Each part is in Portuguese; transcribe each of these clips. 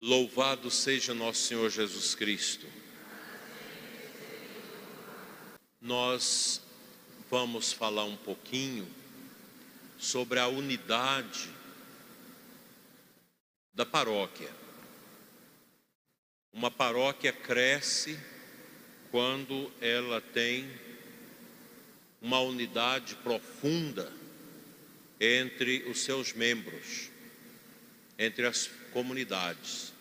Louvado seja nosso Senhor Jesus Cristo. Nós vamos falar um pouquinho sobre a unidade da paróquia. Uma paróquia cresce quando ela tem uma unidade profunda entre os seus membros, entre as comunidades.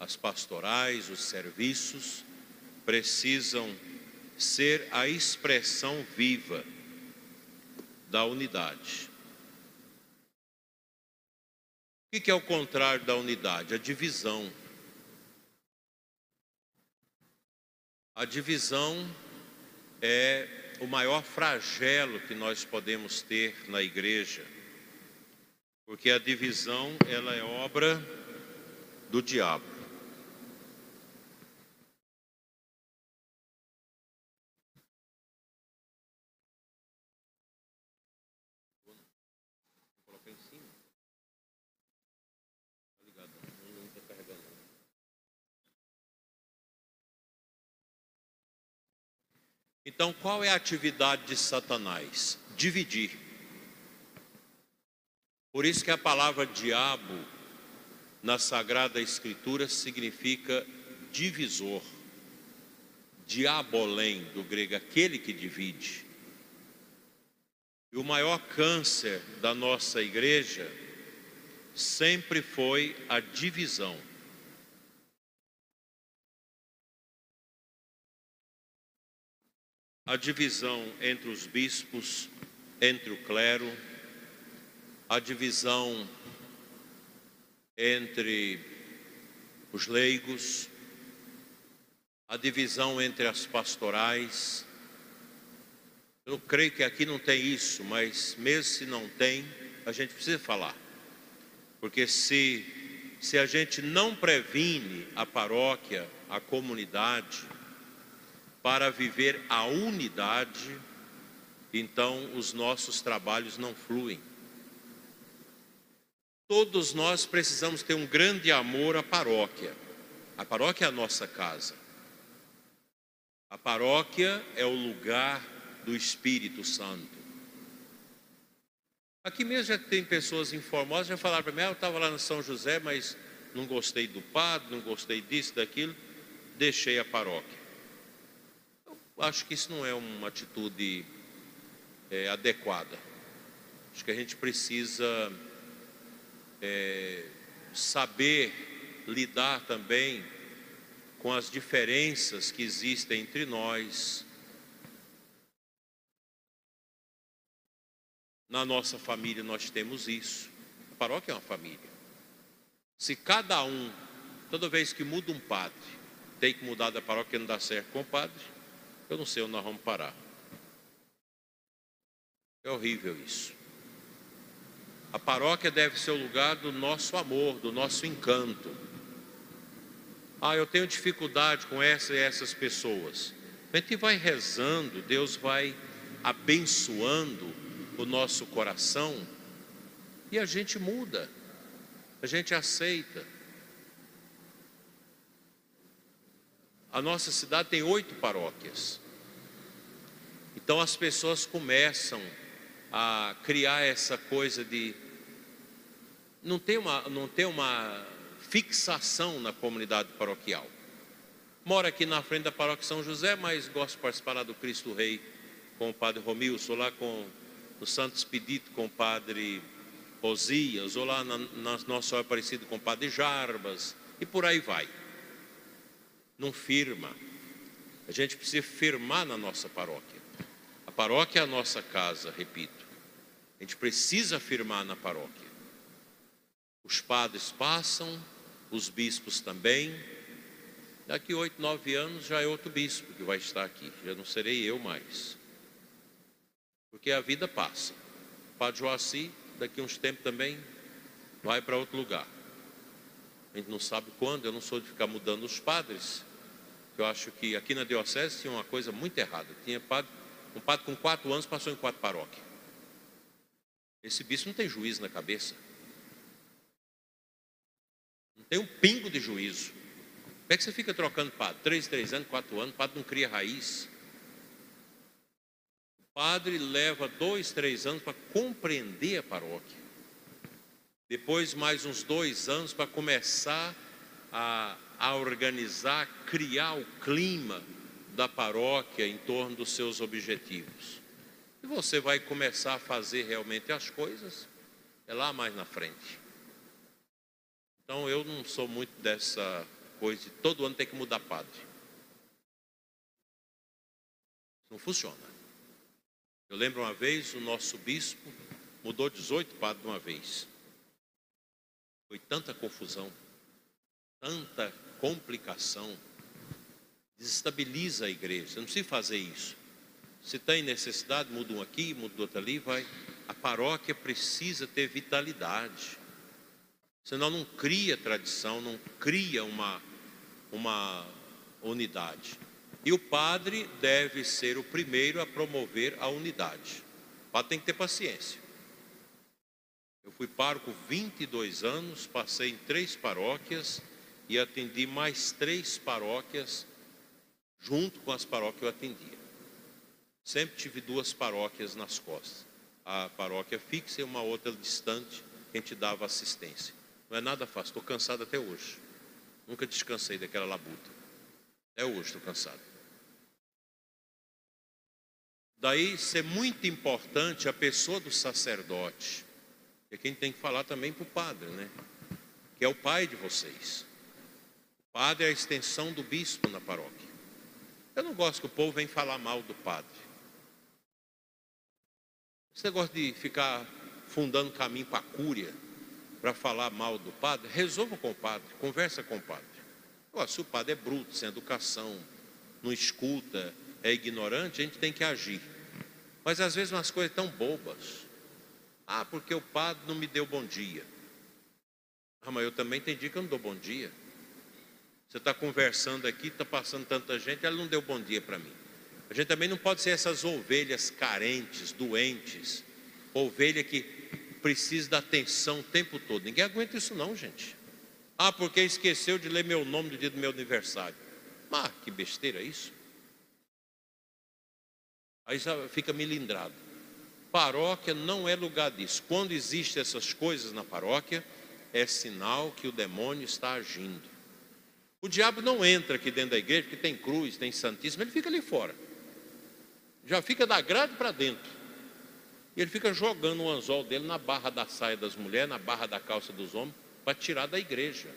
As pastorais, os serviços precisam ser a expressão viva da unidade. O que é o contrário da unidade? A divisão. A divisão é o maior flagelo que nós podemos ter na igreja, porque a divisão ela é obra do diabo. Então, qual é a atividade de Satanás? Dividir. Por isso que a palavra diabo na Sagrada Escritura significa divisor. Diabolém, do grego, aquele que divide. E o maior câncer da nossa igreja sempre foi a divisão. a divisão entre os bispos, entre o clero, a divisão entre os leigos, a divisão entre as pastorais. Eu creio que aqui não tem isso, mas mesmo se não tem, a gente precisa falar. Porque se, se a gente não previne a paróquia, a comunidade, para viver a unidade, então os nossos trabalhos não fluem. Todos nós precisamos ter um grande amor à paróquia. A paróquia é a nossa casa. A paróquia é o lugar do Espírito Santo. Aqui mesmo já tem pessoas informadas, já falaram para mim, ah, eu estava lá no São José, mas não gostei do padre, não gostei disso, daquilo, deixei a paróquia acho que isso não é uma atitude é, adequada. Acho que a gente precisa é, saber lidar também com as diferenças que existem entre nós. Na nossa família nós temos isso. A paróquia é uma família. Se cada um, toda vez que muda um padre, tem que mudar da paróquia não dá certo com o padre, eu não sei onde nós vamos parar. É horrível isso. A paróquia deve ser o lugar do nosso amor, do nosso encanto. Ah, eu tenho dificuldade com essa e essas pessoas. A gente vai rezando, Deus vai abençoando o nosso coração e a gente muda, a gente aceita. A nossa cidade tem oito paróquias. Então as pessoas começam a criar essa coisa de não ter uma, não ter uma fixação na comunidade paroquial. Moro aqui na frente da paróquia São José, mas gosto de participar lá do Cristo Rei com o padre Romilson, lá com o Santo Expedito com o padre Osias, ou lá na, na Nossa Senhora Aparecida com o padre Jarbas, e por aí vai não firma. A gente precisa firmar na nossa paróquia. A paróquia é a nossa casa, repito. A gente precisa firmar na paróquia. Os padres passam, os bispos também. Daqui oito, nove anos já é outro bispo que vai estar aqui. Já não serei eu mais. Porque a vida passa. O padre Joaci, daqui uns tempos também, vai para outro lugar. A gente não sabe quando, eu não sou de ficar mudando os padres. Eu acho que aqui na diocese tinha uma coisa muito errada. Tinha padre, um padre com quatro anos passou em quatro paróquias. Esse bispo não tem juízo na cabeça. Não tem um pingo de juízo. Como é que você fica trocando padre? Três, três anos, quatro anos, o padre não cria raiz. O padre leva dois, três anos para compreender a paróquia. Depois, mais uns dois anos para começar a, a organizar, criar o clima da paróquia em torno dos seus objetivos. E você vai começar a fazer realmente as coisas, é lá mais na frente. Então eu não sou muito dessa coisa de todo ano tem que mudar padre. Não funciona. Eu lembro uma vez o nosso bispo mudou 18 padres de uma vez. Foi tanta confusão, tanta complicação, desestabiliza a igreja. Você não precisa fazer isso. Se tem necessidade, muda um aqui, muda outro ali, vai. A paróquia precisa ter vitalidade. Senão não cria tradição, não cria uma, uma unidade. E o padre deve ser o primeiro a promover a unidade. O padre tem que ter paciência. Eu fui pároco 22 anos, passei em três paróquias e atendi mais três paróquias junto com as paróquias que eu atendia. Sempre tive duas paróquias nas costas. A paróquia fixa e uma outra distante, que a gente dava assistência. Não é nada fácil, estou cansado até hoje. Nunca descansei daquela labuta. Até hoje estou cansado. Daí ser muito importante a pessoa do sacerdote. É quem tem que falar também para o padre, né? Que é o pai de vocês. O padre é a extensão do bispo na paróquia. Eu não gosto que o povo venha falar mal do padre. Você gosta de ficar fundando caminho para a cúria para falar mal do padre, resolva com o padre, conversa com o padre. Agora, se o padre é bruto, sem educação, não escuta, é ignorante, a gente tem que agir. Mas às vezes umas coisas tão bobas. Ah, porque o padre não me deu bom dia. Ah, mas eu também tem dia que eu não dou bom dia. Você está conversando aqui, está passando tanta gente, ela não deu bom dia para mim. A gente também não pode ser essas ovelhas carentes, doentes, ovelha que precisa da atenção o tempo todo. Ninguém aguenta isso não, gente. Ah, porque esqueceu de ler meu nome no dia do meu aniversário. Ah, que besteira isso. Aí fica melindrado. Paróquia não é lugar disso. Quando existem essas coisas na paróquia, é sinal que o demônio está agindo. O diabo não entra aqui dentro da igreja, porque tem cruz, tem santíssimo, ele fica ali fora. Já fica da grade para dentro. E ele fica jogando o anzol dele na barra da saia das mulheres, na barra da calça dos homens, para tirar da igreja.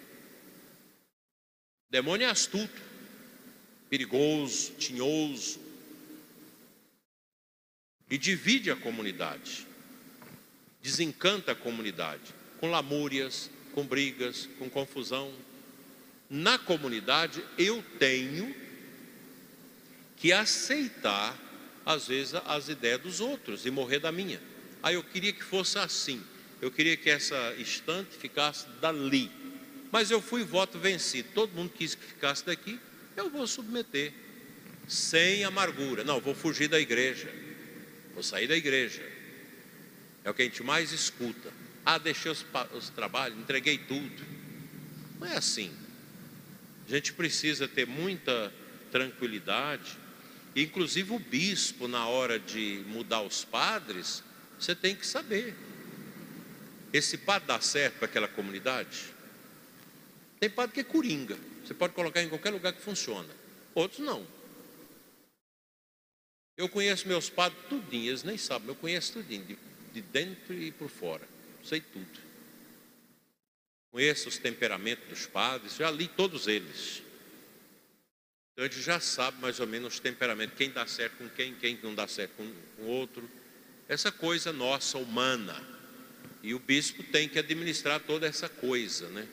O demônio é astuto, perigoso, tinhoso. E divide a comunidade, desencanta a comunidade, com lamúrias, com brigas, com confusão. Na comunidade eu tenho que aceitar às vezes, as ideias dos outros e morrer da minha. Aí eu queria que fosse assim. Eu queria que essa estante ficasse dali. Mas eu fui voto vencido. Todo mundo quis que ficasse daqui. Eu vou submeter. Sem amargura. Não, vou fugir da igreja. Vou sair da igreja. É o que a gente mais escuta. Ah, deixei os, os trabalhos, entreguei tudo. Não é assim. A gente precisa ter muita tranquilidade Inclusive o bispo, na hora de mudar os padres, você tem que saber. Esse padre dá certo para aquela comunidade? Tem padre que é coringa. Você pode colocar em qualquer lugar que funciona. Outros não. Eu conheço meus padres tudinho, eles nem sabem, eu conheço tudinho, de, de dentro e por fora. Sei tudo. Conheço os temperamentos dos padres, já li todos eles. Então a gente já sabe mais ou menos os temperamentos, quem dá certo com quem, quem não dá certo com o outro. Essa coisa nossa, humana. E o bispo tem que administrar toda essa coisa, né?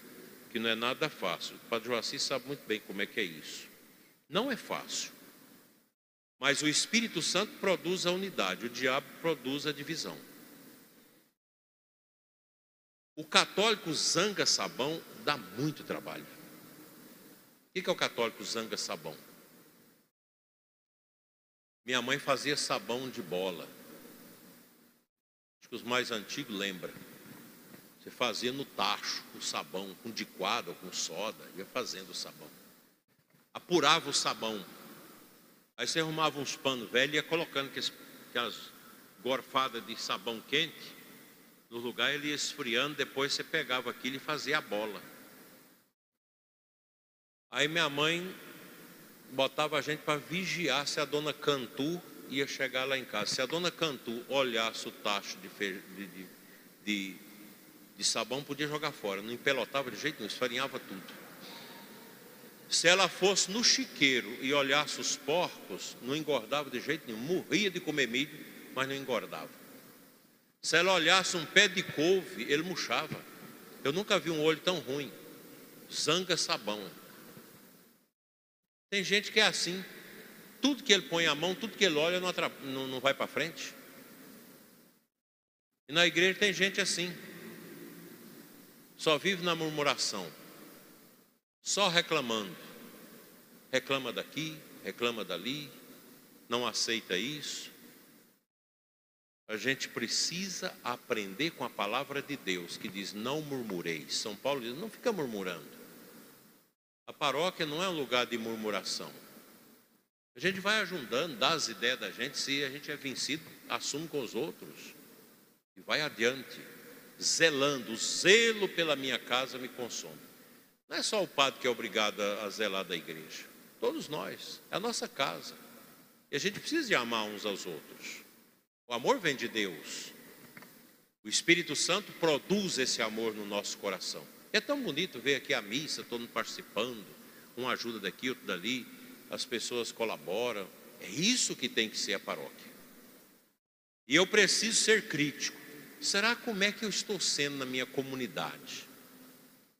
Que não é nada fácil. O padre Joaci sabe muito bem como é que é isso. Não é fácil. Mas o Espírito Santo produz a unidade, o diabo produz a divisão. O católico zanga sabão dá muito trabalho. O que é o católico zanga sabão? Minha mãe fazia sabão de bola. Acho que os mais antigos lembram. Você fazia no tacho, com sabão, com diquado ou com soda, ia fazendo o sabão. Apurava o sabão. Aí você arrumava uns panos velhos e ia colocando aquelas gorfadas de sabão quente. No lugar ele ia esfriando, depois você pegava aquilo e fazia a bola. Aí minha mãe botava a gente para vigiar se a dona Cantu ia chegar lá em casa. Se a dona Cantu olhasse o tacho de, de, de, de, de sabão, podia jogar fora. Não empelotava de jeito nenhum, esfarinhava tudo. Se ela fosse no chiqueiro e olhasse os porcos, não engordava de jeito nenhum. Morria de comer milho, mas não engordava. Se ela olhasse um pé de couve, ele murchava. Eu nunca vi um olho tão ruim. Zanga sabão. Tem gente que é assim. Tudo que ele põe a mão, tudo que ele olha, não, não, não vai para frente. E na igreja tem gente assim. Só vive na murmuração. Só reclamando. Reclama daqui, reclama dali, não aceita isso. A gente precisa aprender com a palavra de Deus que diz: não murmureis. São Paulo diz: não fica murmurando. A paróquia não é um lugar de murmuração. A gente vai ajudando, dá as ideias da gente, se a gente é vencido, assume com os outros e vai adiante, zelando. O zelo pela minha casa me consome. Não é só o padre que é obrigado a zelar da igreja, todos nós, é a nossa casa. E a gente precisa de amar uns aos outros. O amor vem de Deus. O Espírito Santo produz esse amor no nosso coração. É tão bonito ver aqui a missa, todo mundo participando, um ajuda daqui, outro dali, as pessoas colaboram. É isso que tem que ser a paróquia. E eu preciso ser crítico. Será como é que eu estou sendo na minha comunidade?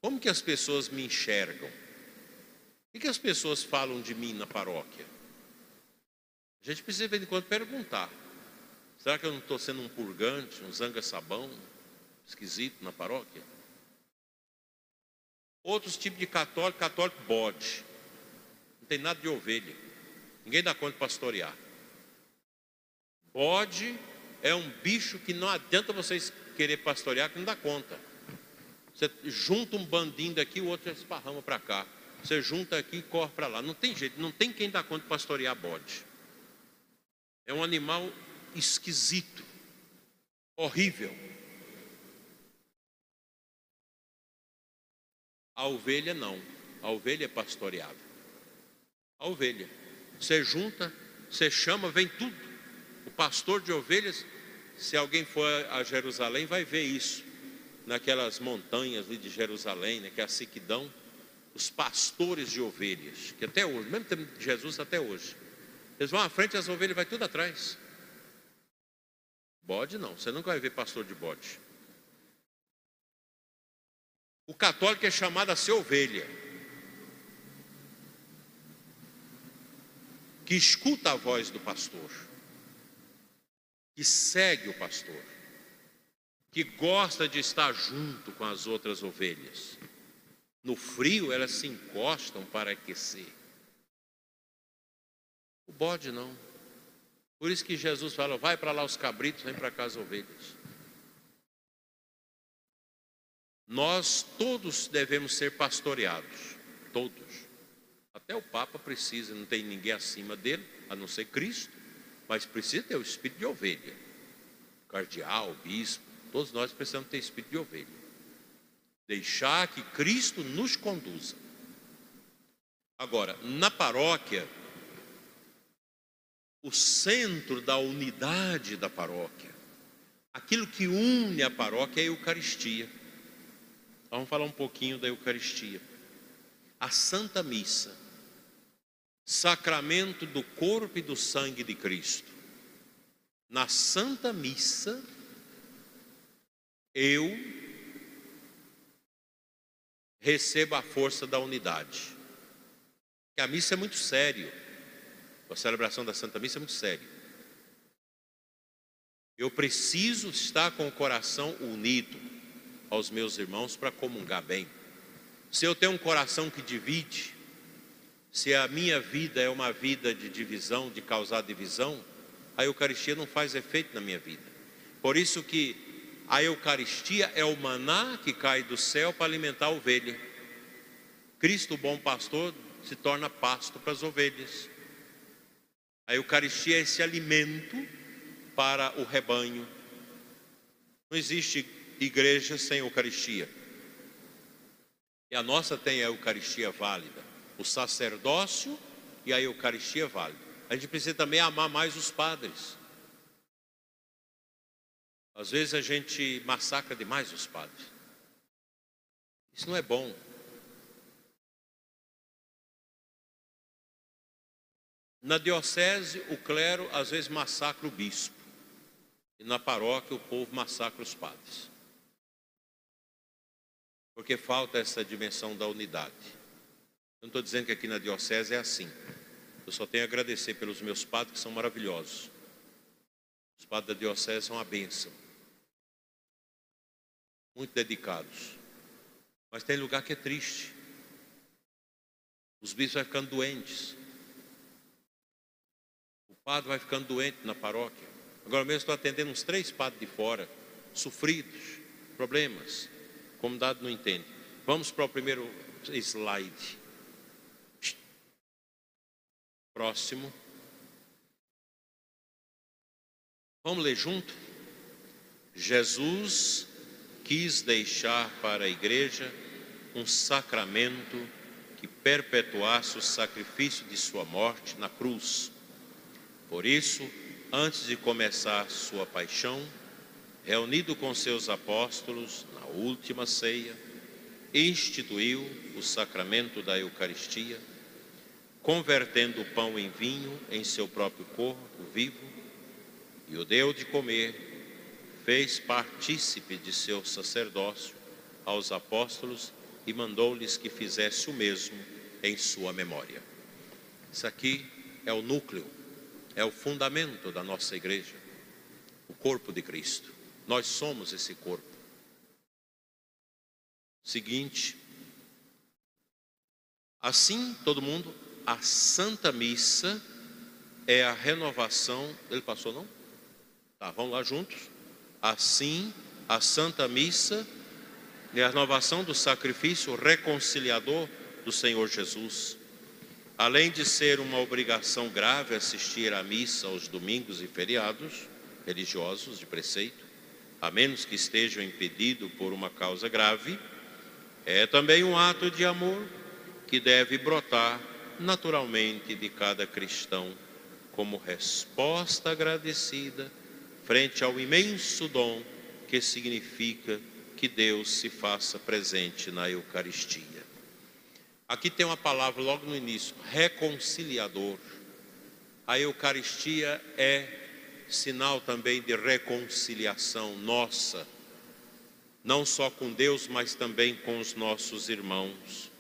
Como que as pessoas me enxergam? O que as pessoas falam de mim na paróquia? A gente precisa de vez em quando perguntar. Será que eu não estou sendo um purgante, um zanga-sabão esquisito na paróquia? Outros tipos de católico, católico bode. Não tem nada de ovelha. Ninguém dá conta de pastorear. Bode é um bicho que não adianta vocês querer pastorear, que não dá conta. Você junta um bandinho daqui, o outro esparrama para cá. Você junta aqui e corre para lá. Não tem jeito, não tem quem dá conta de pastorear bode. É um animal esquisito, horrível. A ovelha não. A ovelha é pastoreável. A ovelha. Você junta, você chama, vem tudo. O pastor de ovelhas, se alguém for a Jerusalém, vai ver isso. Naquelas montanhas de Jerusalém, né, que é a Siquidão, os pastores de ovelhas, que até hoje, mesmo tempo de Jesus até hoje, eles vão à frente, as ovelhas vai tudo atrás. Bode não, você nunca vai ver pastor de bode. O católico é chamado a ser ovelha, que escuta a voz do pastor, que segue o pastor, que gosta de estar junto com as outras ovelhas. No frio elas se encostam para aquecer. O bode não. Por isso que Jesus fala: vai para lá os cabritos, vem para cá as ovelhas. Nós todos devemos ser pastoreados, todos. Até o Papa precisa, não tem ninguém acima dele, a não ser Cristo, mas precisa ter o espírito de ovelha. Cardeal, bispo, todos nós precisamos ter espírito de ovelha. Deixar que Cristo nos conduza. Agora, na paróquia, o centro da unidade da paróquia, aquilo que une a paróquia é a Eucaristia. Vamos falar um pouquinho da Eucaristia. A Santa Missa, sacramento do corpo e do sangue de Cristo. Na Santa Missa, eu recebo a força da unidade. Que a missa é muito sério. A celebração da Santa Missa é muito sério. Eu preciso estar com o coração unido aos meus irmãos para comungar bem. Se eu tenho um coração que divide, se a minha vida é uma vida de divisão, de causar divisão, a Eucaristia não faz efeito na minha vida. Por isso que a Eucaristia é o maná que cai do céu para alimentar a ovelha. Cristo, o bom pastor, se torna pasto para as ovelhas. A Eucaristia é esse alimento para o rebanho. Não existe igreja sem Eucaristia. E a nossa tem a Eucaristia válida, o sacerdócio e a Eucaristia válida. A gente precisa também amar mais os padres. Às vezes a gente massacra demais os padres. Isso não é bom. Na diocese, o clero às vezes massacra o bispo. E na paróquia, o povo massacra os padres. Porque falta essa dimensão da unidade. Eu não estou dizendo que aqui na diocese é assim. Eu só tenho a agradecer pelos meus padres que são maravilhosos. Os padres da diocese são uma bênção muito dedicados. Mas tem lugar que é triste. Os bispos vão ficando doentes. O padre vai ficando doente na paróquia. Agora mesmo estou atendendo uns três padres de fora, sofridos, problemas. Como dado não entende. Vamos para o primeiro slide. Próximo. Vamos ler junto? Jesus quis deixar para a igreja um sacramento que perpetuasse o sacrifício de sua morte na cruz. Por isso, antes de começar sua paixão, reunido com seus apóstolos última ceia, instituiu o sacramento da Eucaristia, convertendo o pão em vinho em seu próprio corpo vivo, e o deu de comer fez partícipe de seu sacerdócio aos apóstolos e mandou-lhes que fizesse o mesmo em sua memória. Isso aqui é o núcleo, é o fundamento da nossa igreja, o corpo de Cristo. Nós somos esse corpo. Seguinte, assim todo mundo, a Santa Missa é a renovação. Ele passou não? Tá, vamos lá juntos. Assim, a Santa Missa é a renovação do sacrifício reconciliador do Senhor Jesus. Além de ser uma obrigação grave assistir à missa aos domingos e feriados religiosos de preceito, a menos que estejam impedido por uma causa grave, é também um ato de amor que deve brotar naturalmente de cada cristão como resposta agradecida frente ao imenso dom que significa que Deus se faça presente na Eucaristia. Aqui tem uma palavra logo no início: reconciliador. A Eucaristia é sinal também de reconciliação nossa, não só com Deus, mas também com os nossos irmãos.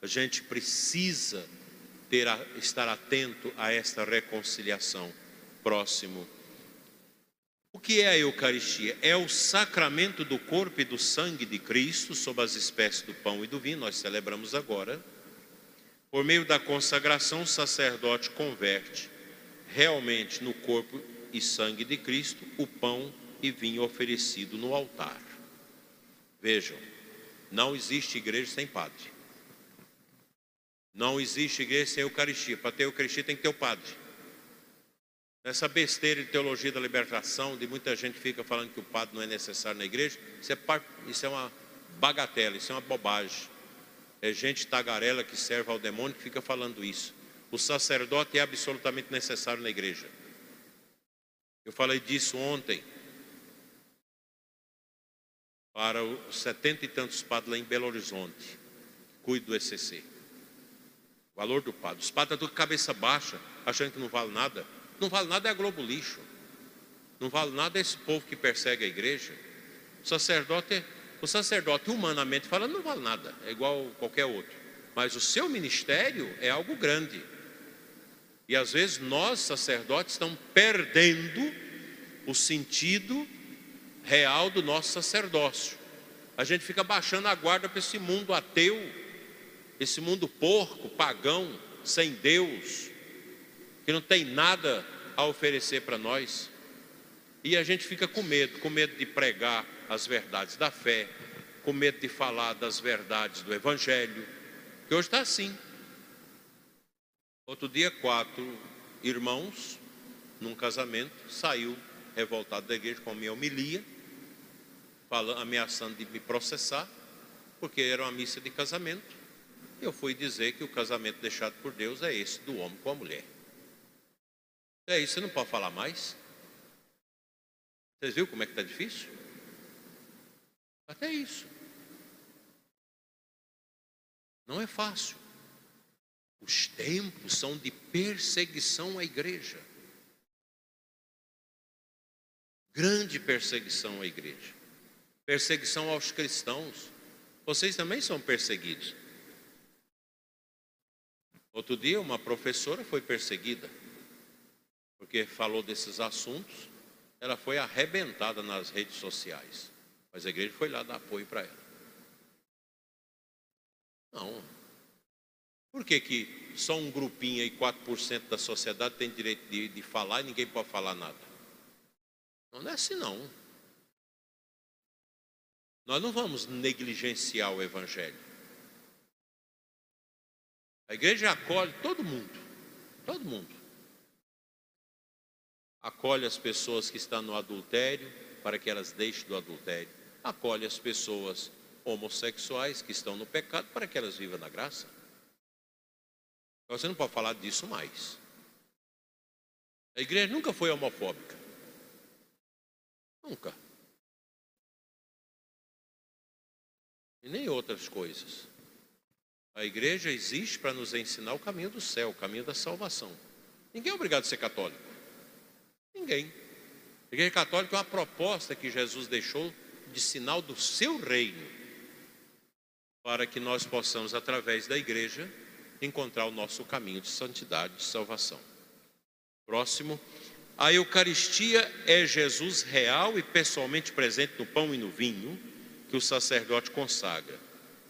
A gente precisa ter, estar atento a esta reconciliação próximo o que é a Eucaristia? É o sacramento do corpo e do sangue de Cristo, sob as espécies do pão e do vinho, nós celebramos agora. Por meio da consagração, o sacerdote converte realmente no corpo e sangue de Cristo o pão e vinho oferecido no altar. Vejam, não existe igreja sem padre. Não existe igreja sem Eucaristia. Para ter Eucaristia tem que ter o padre. Essa besteira de teologia da libertação, de muita gente fica falando que o padre não é necessário na igreja, isso é, isso é uma bagatela, isso é uma bobagem. É gente tagarela que serve ao demônio que fica falando isso. O sacerdote é absolutamente necessário na igreja. Eu falei disso ontem para os setenta e tantos padres lá em Belo Horizonte. Cuido do ECC. Valor do padre. Os padres estão tudo cabeça baixa, achando que não vale nada. Não vale nada é a Globo Lixo. Não vale nada é esse povo que persegue a igreja. O sacerdote, o sacerdote humanamente falando, não vale nada, é igual qualquer outro. Mas o seu ministério é algo grande. E às vezes nós, sacerdotes, estamos perdendo o sentido real do nosso sacerdócio. A gente fica baixando a guarda para esse mundo ateu, esse mundo porco, pagão, sem Deus, que não tem nada a oferecer para nós. E a gente fica com medo, com medo de pregar as verdades da fé, com medo de falar das verdades do Evangelho, que hoje está assim. Outro dia, quatro irmãos, num casamento, saiu revoltado da igreja com a minha homilia, falando, ameaçando de me processar, porque era uma missa de casamento. Eu fui dizer que o casamento deixado por Deus é esse do homem com a mulher. É isso, você não pode falar mais. Vocês viram como é que está difícil? Até isso. Não é fácil. Os tempos são de perseguição à igreja. Grande perseguição à igreja. Perseguição aos cristãos. Vocês também são perseguidos. Outro dia, uma professora foi perseguida, porque falou desses assuntos. Ela foi arrebentada nas redes sociais. Mas a igreja foi lá dar apoio para ela. Não. Por que, que só um grupinho aí, 4% da sociedade, tem direito de, de falar e ninguém pode falar nada? Não é assim não. Nós não vamos negligenciar o Evangelho. A igreja acolhe todo mundo. Todo mundo. Acolhe as pessoas que estão no adultério, para que elas deixem do adultério. Acolhe as pessoas homossexuais que estão no pecado para que elas vivam na graça. Você não pode falar disso mais. A igreja nunca foi homofóbica. Nunca. E nem outras coisas. A igreja existe para nos ensinar o caminho do céu, o caminho da salvação. Ninguém é obrigado a ser católico. Ninguém. A igreja católica é uma proposta que Jesus deixou de sinal do seu reino para que nós possamos, através da igreja, encontrar o nosso caminho de santidade, de salvação. Próximo. A Eucaristia é Jesus real e pessoalmente presente no pão e no vinho que o sacerdote consagra.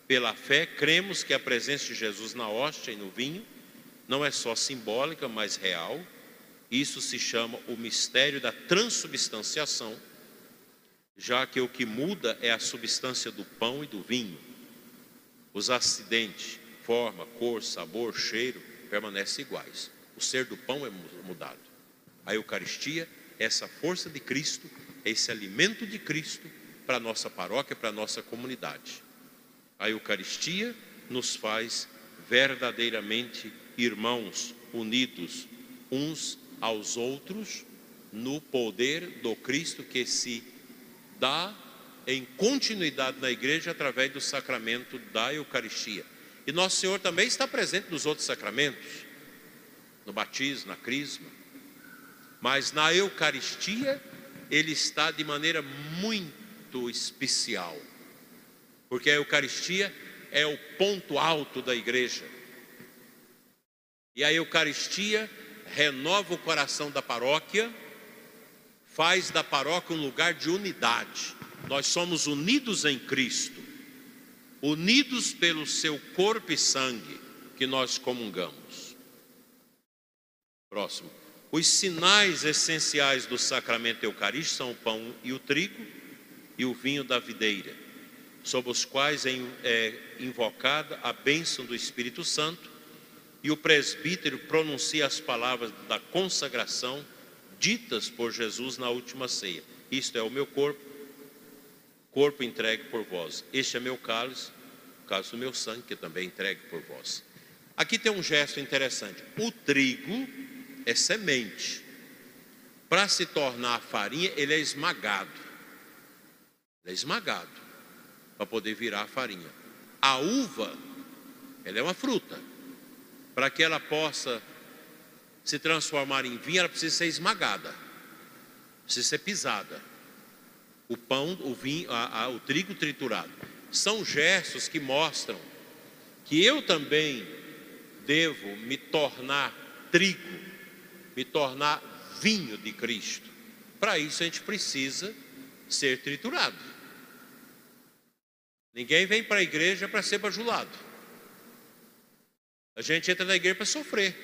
Pela fé, cremos que a presença de Jesus na hóstia e no vinho não é só simbólica, mas real. Isso se chama o mistério da transubstanciação, já que o que muda é a substância do pão e do vinho os acidentes, forma, cor, sabor, cheiro permanecem iguais. O ser do pão é mudado. A Eucaristia é essa força de Cristo, é esse alimento de Cristo para a nossa paróquia, para a nossa comunidade. A Eucaristia nos faz verdadeiramente irmãos, unidos uns aos outros no poder do Cristo que se dá em continuidade na igreja através do sacramento da Eucaristia. E Nosso Senhor também está presente nos outros sacramentos, no batismo, na crisma. Mas na Eucaristia, ele está de maneira muito especial, porque a Eucaristia é o ponto alto da igreja. E a Eucaristia renova o coração da paróquia, faz da paróquia um lugar de unidade nós somos unidos em Cristo, unidos pelo seu corpo e sangue que nós comungamos. Próximo. Os sinais essenciais do sacramento eucarístico são o pão e o trigo e o vinho da videira, sob os quais é, é invocada a bênção do Espírito Santo, e o presbítero pronuncia as palavras da consagração ditas por Jesus na última ceia. Isto é o meu corpo corpo entregue por vós. Este é meu cálice, o cálice do meu sangue, que também é entregue por vós. Aqui tem um gesto interessante. O trigo é semente. Para se tornar farinha, ele é esmagado. Ele é esmagado para poder virar farinha. A uva, ela é uma fruta. Para que ela possa se transformar em vinho, ela precisa ser esmagada, precisa ser pisada o pão, o vinho, a, a, o trigo triturado. São gestos que mostram que eu também devo me tornar trigo, me tornar vinho de Cristo. Para isso a gente precisa ser triturado. Ninguém vem para a igreja para ser bajulado. A gente entra na igreja para sofrer.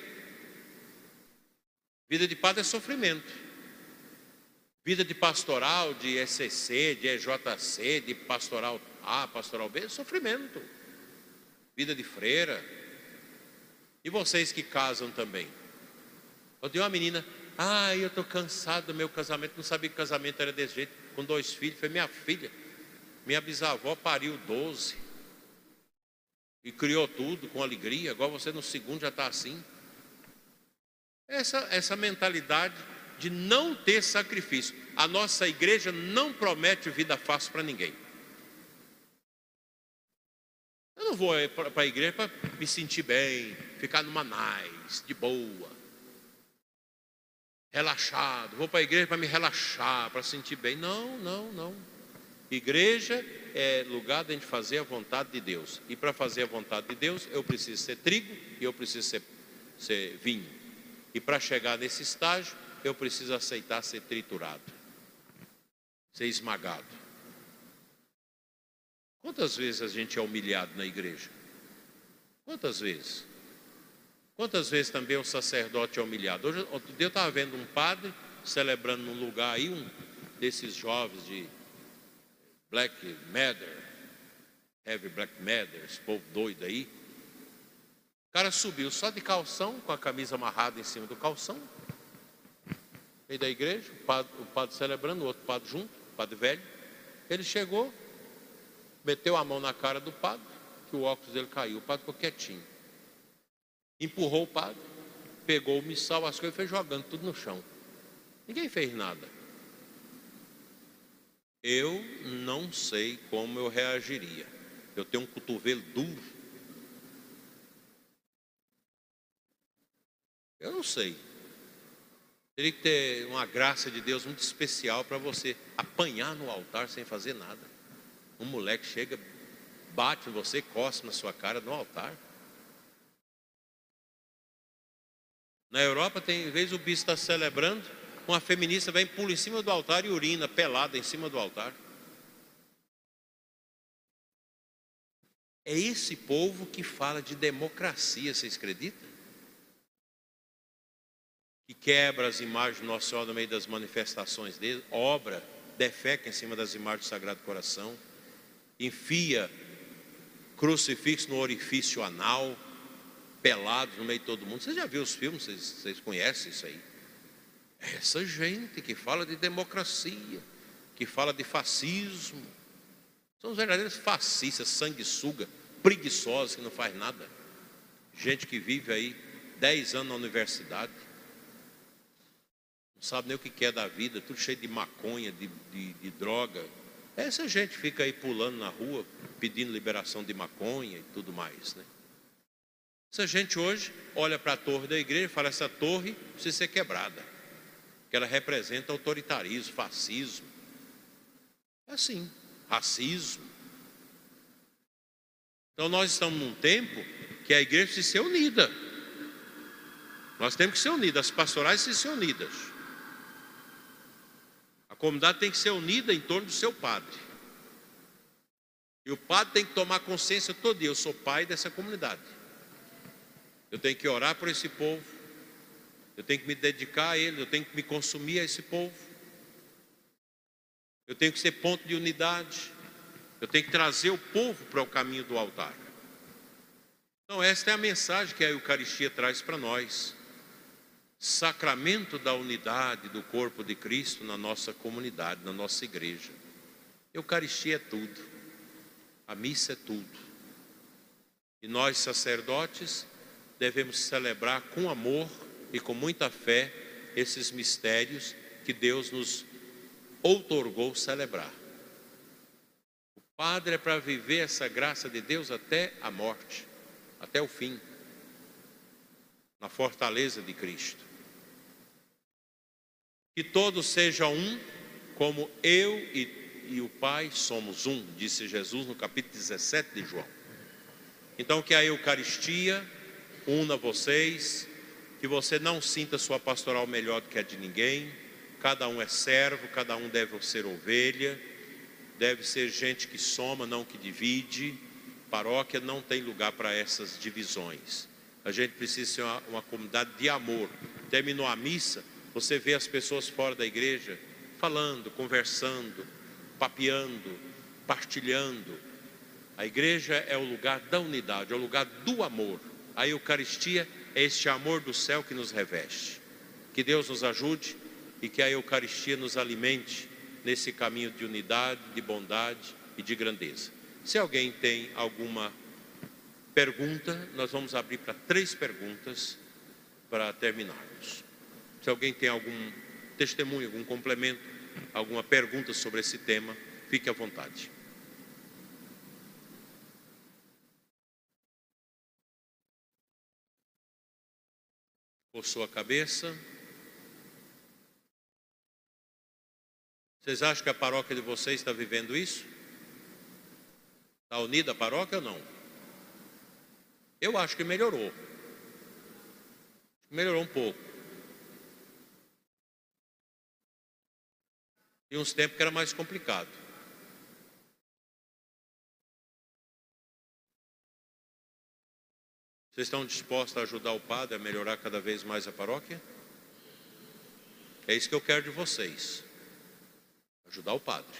Vida de padre é sofrimento. Vida de pastoral, de ECC, de EJC, de pastoral A, pastoral B, sofrimento. Vida de freira. E vocês que casam também. Eu tenho uma menina, ah, eu estou cansado do meu casamento, não sabia que casamento era desse jeito, com dois filhos. Foi minha filha, minha bisavó pariu doze e criou tudo com alegria. Agora você no segundo já está assim. Essa, essa mentalidade de não ter sacrifício. A nossa igreja não promete vida fácil para ninguém. Eu não vou para a igreja para me sentir bem, ficar numa nice, de boa, relaxado. Vou para a igreja para me relaxar, para sentir bem. Não, não, não. Igreja é lugar de a gente fazer a vontade de Deus. E para fazer a vontade de Deus, eu preciso ser trigo e eu preciso ser, ser vinho. E para chegar nesse estágio, eu preciso aceitar ser triturado, ser esmagado. Quantas vezes a gente é humilhado na igreja? Quantas vezes? Quantas vezes também o sacerdote é humilhado? Hoje, outro dia eu estava vendo um padre celebrando num lugar aí, um desses jovens de Black Matter, Heavy Black Matter, esse povo doido aí. O cara subiu só de calção, com a camisa amarrada em cima do calção. Veio da igreja, o padre, o padre celebrando, o outro padre junto, o padre velho. Ele chegou, meteu a mão na cara do padre, que o óculos dele caiu. O padre ficou quietinho. Empurrou o padre, pegou o missal, as coisas foi jogando tudo no chão. Ninguém fez nada. Eu não sei como eu reagiria. Eu tenho um cotovelo duro. Eu não sei. Teria que ter uma graça de Deus muito especial para você apanhar no altar sem fazer nada. Um moleque chega, bate em você, cospe na sua cara no altar. Na Europa, tem vez o bispo está celebrando, uma feminista vem, pula em cima do altar e urina pelada em cima do altar. É esse povo que fala de democracia, vocês acreditam? Que quebra as imagens do Nosso Senhor no meio das manifestações dele, obra, defeca em cima das imagens do Sagrado Coração, enfia crucifixo no orifício anal, pelado no meio de todo mundo. Você já viu os filmes, vocês, vocês conhecem isso aí? Essa gente que fala de democracia, que fala de fascismo, são os verdadeiros fascistas, sanguessuga, preguiçosos, que não faz nada. Gente que vive aí 10 anos na universidade, não sabe nem o que é da vida, tudo cheio de maconha, de, de, de droga. Essa gente fica aí pulando na rua, pedindo liberação de maconha e tudo mais, né? Essa gente hoje olha para a torre da igreja e fala: essa torre precisa ser quebrada que ela representa autoritarismo, fascismo. É assim, racismo. Então nós estamos num tempo que a igreja precisa ser unida. Nós temos que ser unidas, as pastorais precisam ser unidas. A comunidade tem que ser unida em torno do seu padre. E o padre tem que tomar consciência todo dia, eu sou pai dessa comunidade. Eu tenho que orar por esse povo, eu tenho que me dedicar a ele, eu tenho que me consumir a esse povo. Eu tenho que ser ponto de unidade. Eu tenho que trazer o povo para o caminho do altar. Então, esta é a mensagem que a Eucaristia traz para nós. Sacramento da unidade do corpo de Cristo na nossa comunidade, na nossa igreja. Eucaristia é tudo. A missa é tudo. E nós, sacerdotes, devemos celebrar com amor e com muita fé esses mistérios que Deus nos outorgou celebrar. O padre é para viver essa graça de Deus até a morte, até o fim, na fortaleza de Cristo. Que todos sejam um, como eu e, e o Pai somos um, disse Jesus no capítulo 17 de João. Então, que a Eucaristia una vocês, que você não sinta sua pastoral melhor do que a de ninguém. Cada um é servo, cada um deve ser ovelha, deve ser gente que soma, não que divide. Paróquia não tem lugar para essas divisões. A gente precisa ser uma, uma comunidade de amor. Terminou a missa, você vê as pessoas fora da igreja falando, conversando, papeando, partilhando. A igreja é o lugar da unidade, é o lugar do amor. A Eucaristia é este amor do céu que nos reveste. Que Deus nos ajude e que a Eucaristia nos alimente nesse caminho de unidade, de bondade e de grandeza. Se alguém tem alguma pergunta, nós vamos abrir para três perguntas para terminarmos. Se alguém tem algum testemunho, algum complemento, alguma pergunta sobre esse tema, fique à vontade. Coçou a cabeça. Vocês acham que a paróquia de vocês está vivendo isso? Está unida a paróquia ou não? Eu acho que melhorou. Melhorou um pouco. E uns tempos que era mais complicado. Vocês estão dispostos a ajudar o padre a melhorar cada vez mais a paróquia? É isso que eu quero de vocês. Ajudar o padre.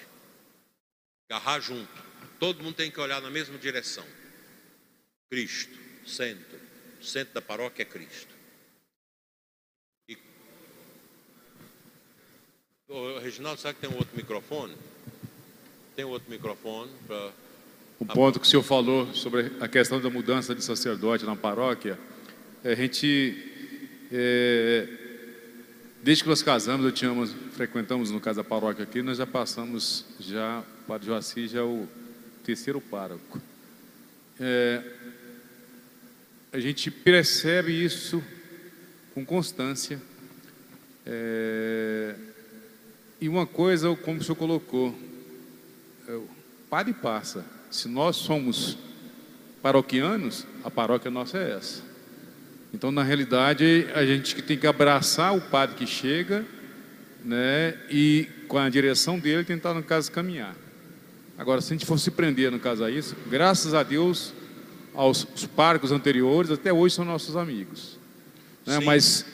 Agarrar junto. Todo mundo tem que olhar na mesma direção. Cristo, centro. Centro da paróquia é Cristo. E... Ô, Reginaldo, sabe que tem um outro microfone? Tem outro microfone para o ponto que o senhor falou sobre a questão da mudança de sacerdote na paróquia, a gente, é, desde que nós casamos, eu tínhamos, frequentamos no caso da paróquia aqui, nós já passamos, já, o Padre Joaci já é o terceiro pároco. É, a gente percebe isso com constância. É, e uma coisa, como o senhor colocou, é, o padre passa, se nós somos paroquianos, a paróquia nossa é essa. Então, na realidade, a gente tem que abraçar o padre que chega, né, e com a direção dele tentar, no caso, caminhar. Agora, se a gente for se prender, no caso, a isso, graças a Deus, aos párocos anteriores, até hoje são nossos amigos. Né? Mas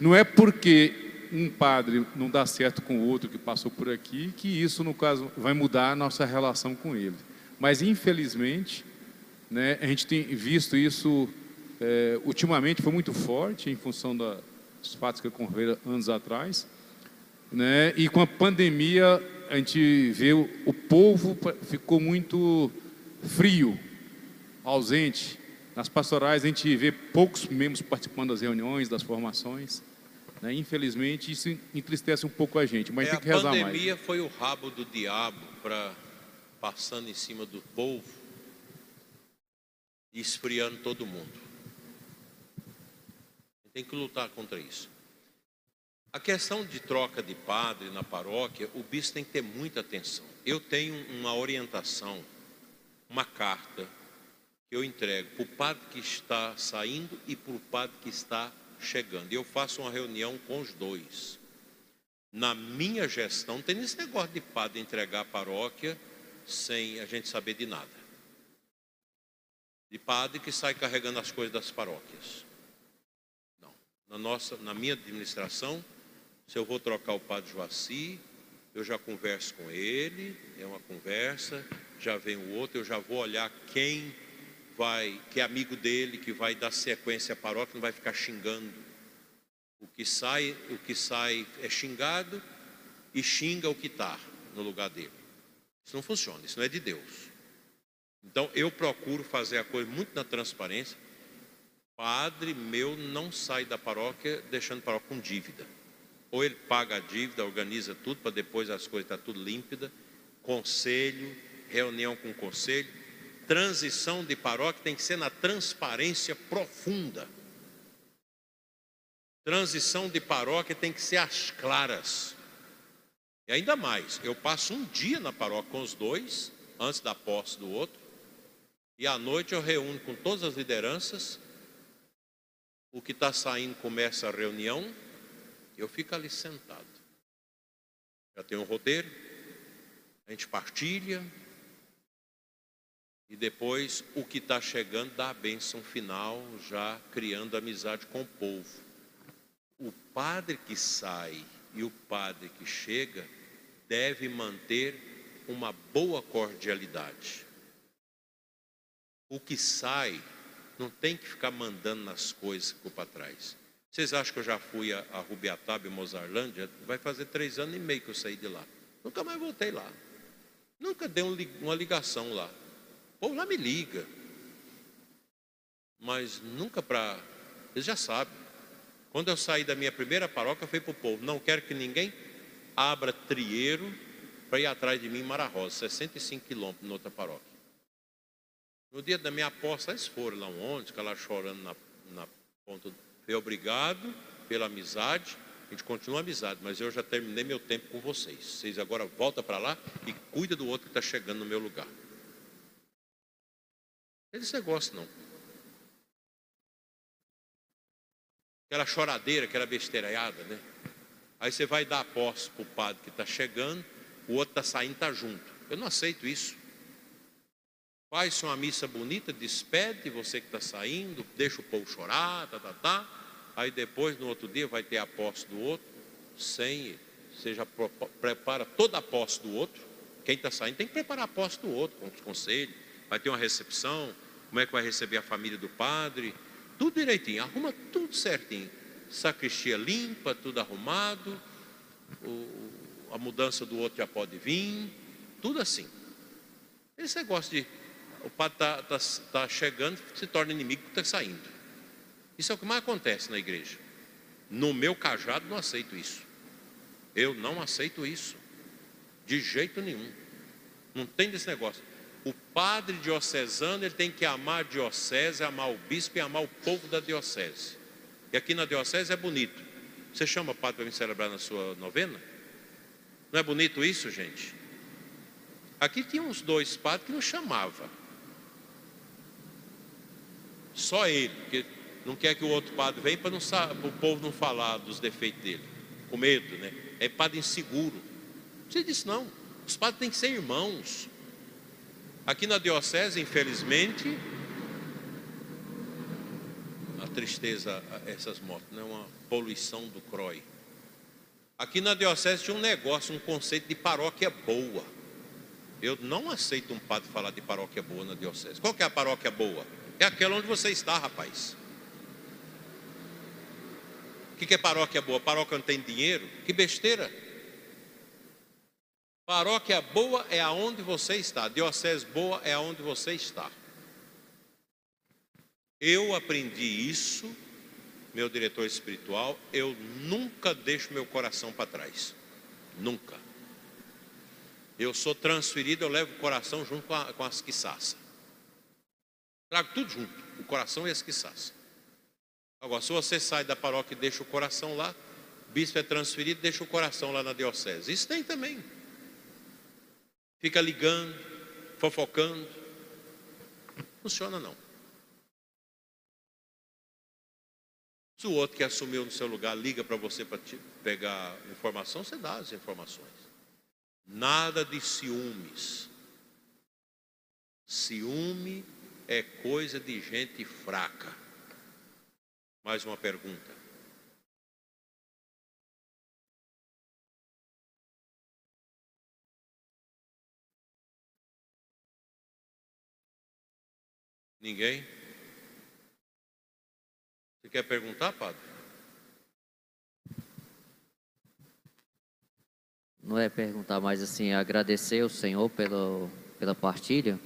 não é porque um padre não dá certo com o outro que passou por aqui que isso, no caso, vai mudar a nossa relação com ele. Mas, infelizmente, né, a gente tem visto isso é, ultimamente, foi muito forte em função da, dos fatos que ocorreram anos atrás. Né, e com a pandemia, a gente vê o, o povo ficou muito frio, ausente. Nas pastorais, a gente vê poucos membros participando das reuniões, das formações. Né? Infelizmente, isso entristece um pouco a gente, mas é, tem que rezar mais. A pandemia foi o rabo do diabo para passando em cima do povo e esfriando todo mundo. Tem que lutar contra isso. A questão de troca de padre na paróquia, o bispo tem que ter muita atenção. Eu tenho uma orientação, uma carta que eu entrego para o padre que está saindo e para o padre que está chegando. Eu faço uma reunião com os dois. Na minha gestão, tem esse negócio de padre entregar a paróquia sem a gente saber de nada. De padre que sai carregando as coisas das paróquias. Não. Na, nossa, na minha administração, se eu vou trocar o padre Joaci, eu já converso com ele, é uma conversa, já vem o outro, eu já vou olhar quem vai, que é amigo dele, que vai dar sequência à paróquia, não vai ficar xingando. O que sai, o que sai é xingado e xinga o que está no lugar dele. Isso não funciona, isso não é de Deus. Então eu procuro fazer a coisa muito na transparência. Padre meu não sai da paróquia deixando a paróquia com dívida. Ou ele paga a dívida, organiza tudo para depois as coisas estar tá tudo límpida. Conselho, reunião com o conselho. Transição de paróquia tem que ser na transparência profunda. Transição de paróquia tem que ser às claras. E ainda mais, eu passo um dia na paróquia com os dois, antes da posse do outro, e à noite eu reúno com todas as lideranças. O que está saindo começa a reunião, eu fico ali sentado. Já tem um roteiro, a gente partilha, e depois o que está chegando dá a bênção final, já criando amizade com o povo. O padre que sai e o padre que chega deve manter uma boa cordialidade. O que sai não tem que ficar mandando nas coisas que para trás. Vocês acham que eu já fui a, a Rubiataba e Mozarlândia? Vai fazer três anos e meio que eu saí de lá. Nunca mais voltei lá. Nunca dei um, uma ligação lá. O povo lá me liga. Mas nunca para. Eles já sabem. Quando eu saí da minha primeira paróquia, eu falei para o povo: não quero que ninguém abra trieiro para ir atrás de mim em Mara Rosa, 65 quilômetros na outra paróquia. No dia da minha aposta, eles foram lá onde, ficaram lá chorando na, na ponta. Foi obrigado pela amizade, a gente continua amizade, mas eu já terminei meu tempo com vocês. Vocês agora voltam para lá e cuida do outro que está chegando no meu lugar. Esse negócio não. Aquela choradeira, aquela besteiraiada, né? Aí você vai dar posse para o padre que está chegando, o outro está saindo, está junto. Eu não aceito isso. Faz uma missa bonita, despede você que está saindo, deixa o povo chorar, tá, tá, tá. Aí depois, no outro dia, vai ter a posse do outro, sem, seja prepara toda a posse do outro. Quem está saindo tem que preparar a posse do outro, com os conselhos. Vai ter uma recepção, como é que vai receber a família do padre, tudo direitinho, arruma tudo certinho sacristia limpa, tudo arrumado, o, a mudança do outro já pode vir, tudo assim. Esse negócio de o padre está tá, tá chegando, se torna inimigo está saindo. Isso é o que mais acontece na igreja. No meu cajado não aceito isso. Eu não aceito isso. De jeito nenhum. Não tem desse negócio. O padre diocesano ele tem que amar a diocese, amar o bispo e amar o povo da diocese. E aqui na diocese é bonito. Você chama padre para vir celebrar na sua novena? Não é bonito isso, gente? Aqui tinha uns dois padres que não chamava. Só ele, porque não quer que o outro padre venha para o povo não falar dos defeitos dele. Com medo, né? É padre inseguro. Você disse não. Os padres têm que ser irmãos. Aqui na diocese, infelizmente, tristeza essas motos, não é uma poluição do CROI. Aqui na Diocese tinha um negócio, um conceito de paróquia boa. Eu não aceito um padre falar de paróquia boa na Diocese. Qual que é a paróquia boa? É aquela onde você está, rapaz. O que, que é paróquia boa? Paróquia não tem dinheiro? Que besteira. Paróquia boa é aonde você está. Diocese boa é aonde você está. Eu aprendi isso, meu diretor espiritual, eu nunca deixo meu coração para trás. Nunca. Eu sou transferido, eu levo o coração junto com, a, com as quiçaças. Trago tudo junto, o coração e as quiçaças. Agora, se você sai da paróquia e deixa o coração lá, bispo é transferido, deixa o coração lá na diocese. Isso tem também. Fica ligando, fofocando. Funciona não. Se o outro que assumiu no seu lugar liga para você para pegar informação, você dá as informações. Nada de ciúmes. Ciúme é coisa de gente fraca. Mais uma pergunta. Ninguém? Você quer perguntar, padre? Não é perguntar, mas assim, agradecer ao Senhor pelo, pela partilha.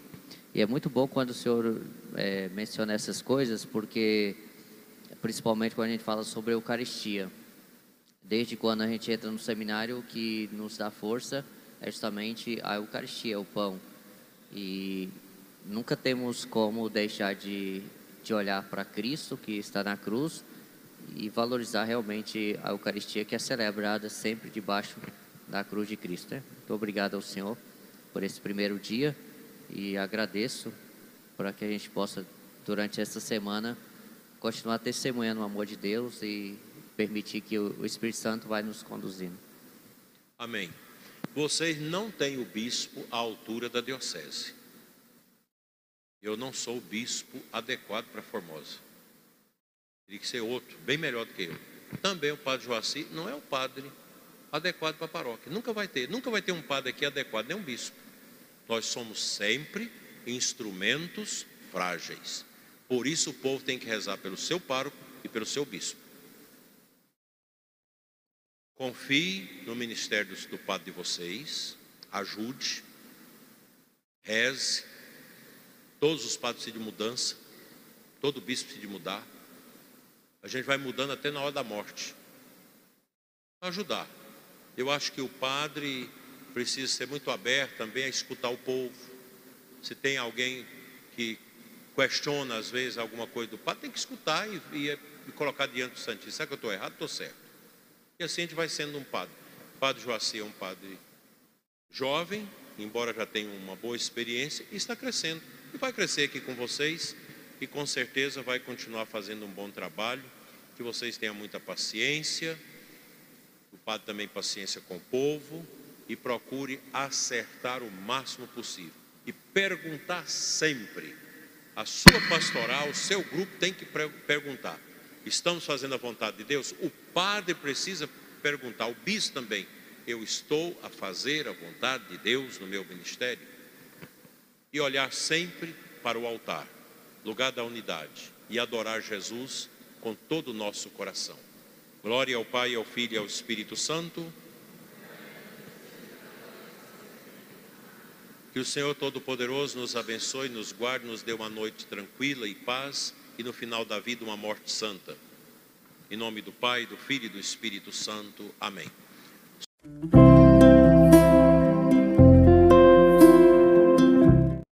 E é muito bom quando o Senhor é, menciona essas coisas, porque, principalmente quando a gente fala sobre a Eucaristia. Desde quando a gente entra no seminário, o que nos dá força é justamente a Eucaristia, o pão. E nunca temos como deixar de de olhar para Cristo que está na cruz e valorizar realmente a Eucaristia que é celebrada sempre debaixo da cruz de Cristo. Né? Muito obrigado ao Senhor por esse primeiro dia e agradeço para que a gente possa, durante esta semana, continuar testemunhando o amor de Deus e permitir que o Espírito Santo vai nos conduzindo. Amém. Vocês não têm o bispo à altura da diocese. Eu não sou o bispo adequado para Formosa. Teria que ser outro, bem melhor do que eu. Também o padre Joaci não é o padre adequado para a paróquia. Nunca vai ter, nunca vai ter um padre aqui adequado, nem um bispo. Nós somos sempre instrumentos frágeis. Por isso o povo tem que rezar pelo seu pároco e pelo seu bispo. Confie no ministério do padre de vocês, ajude, reze. Todos os padres precisam de mudança, todo bispo precisa de mudar. A gente vai mudando até na hora da morte. Ajudar. Eu acho que o padre precisa ser muito aberto também a escutar o povo. Se tem alguém que questiona às vezes alguma coisa do padre, tem que escutar e, e, e colocar diante do Santíssimo. Será que eu estou errado? Estou certo. E assim a gente vai sendo um padre. O padre Joaci é um padre jovem, embora já tenha uma boa experiência, e está crescendo. E vai crescer aqui com vocês e com certeza vai continuar fazendo um bom trabalho. Que vocês tenham muita paciência, o padre também paciência com o povo e procure acertar o máximo possível. E perguntar sempre. A sua pastoral, o seu grupo tem que perguntar: estamos fazendo a vontade de Deus? O padre precisa perguntar, o bispo também: eu estou a fazer a vontade de Deus no meu ministério? E olhar sempre para o altar, lugar da unidade, e adorar Jesus com todo o nosso coração. Glória ao Pai, ao Filho e ao Espírito Santo. Que o Senhor Todo-Poderoso nos abençoe, nos guarde, nos dê uma noite tranquila e paz e no final da vida uma morte santa. Em nome do Pai, do Filho e do Espírito Santo. Amém.